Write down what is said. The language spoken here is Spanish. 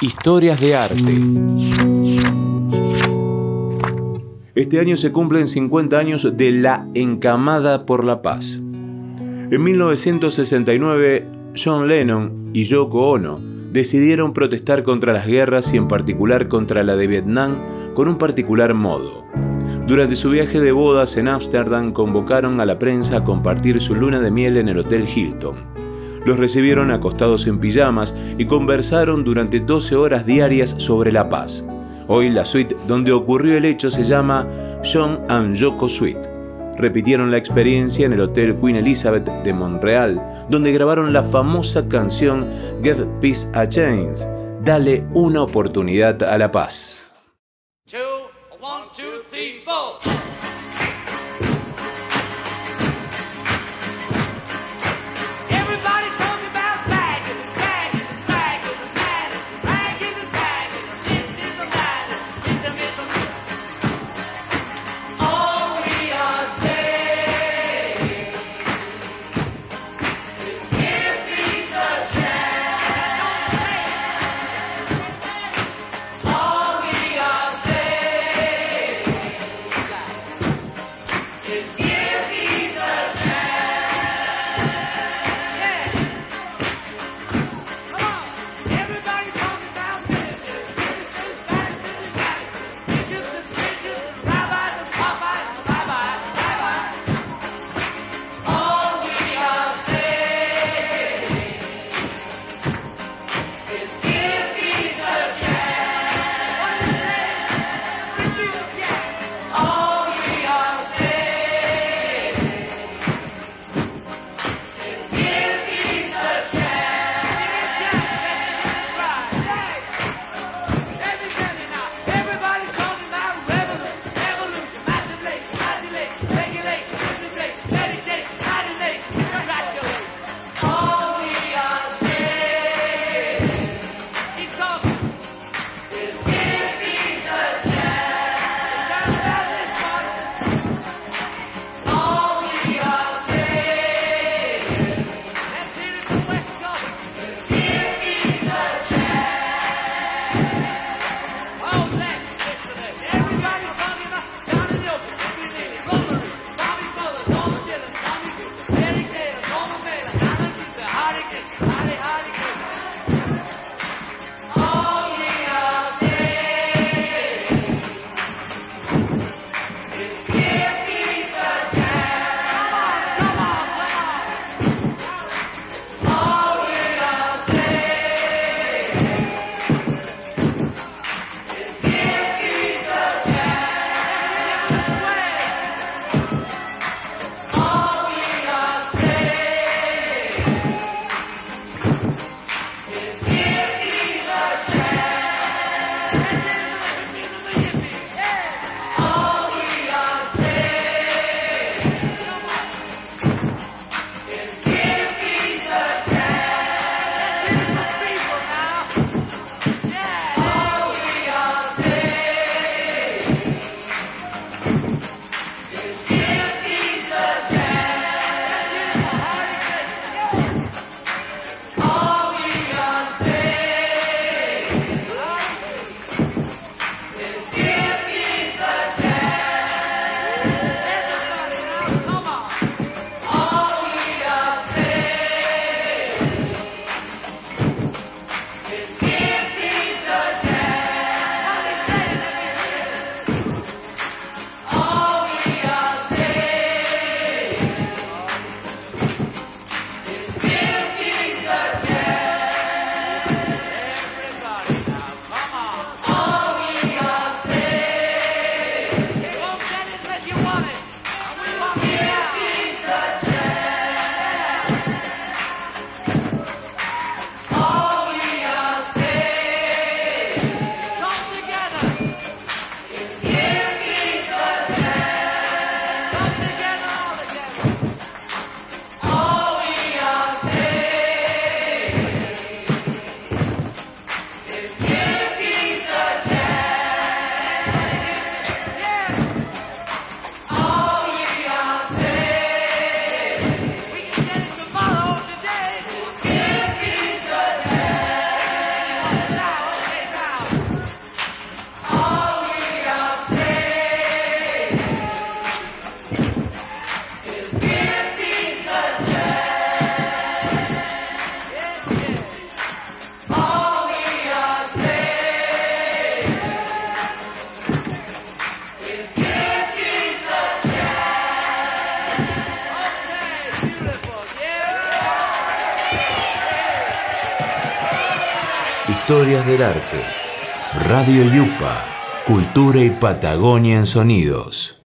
Historias de arte. Este año se cumplen 50 años de la Encamada por la Paz. En 1969, John Lennon y Yoko Ono decidieron protestar contra las guerras y en particular contra la de Vietnam con un particular modo. Durante su viaje de bodas en Ámsterdam convocaron a la prensa a compartir su luna de miel en el Hotel Hilton. Los recibieron acostados en pijamas y conversaron durante 12 horas diarias sobre la paz. Hoy la suite donde ocurrió el hecho se llama John and Yoko Suite. Repitieron la experiencia en el Hotel Queen Elizabeth de Montreal, donde grabaron la famosa canción Give Peace a Chance, Dale una oportunidad a la paz. Historias del arte. Radio Yupa, cultura y Patagonia en sonidos.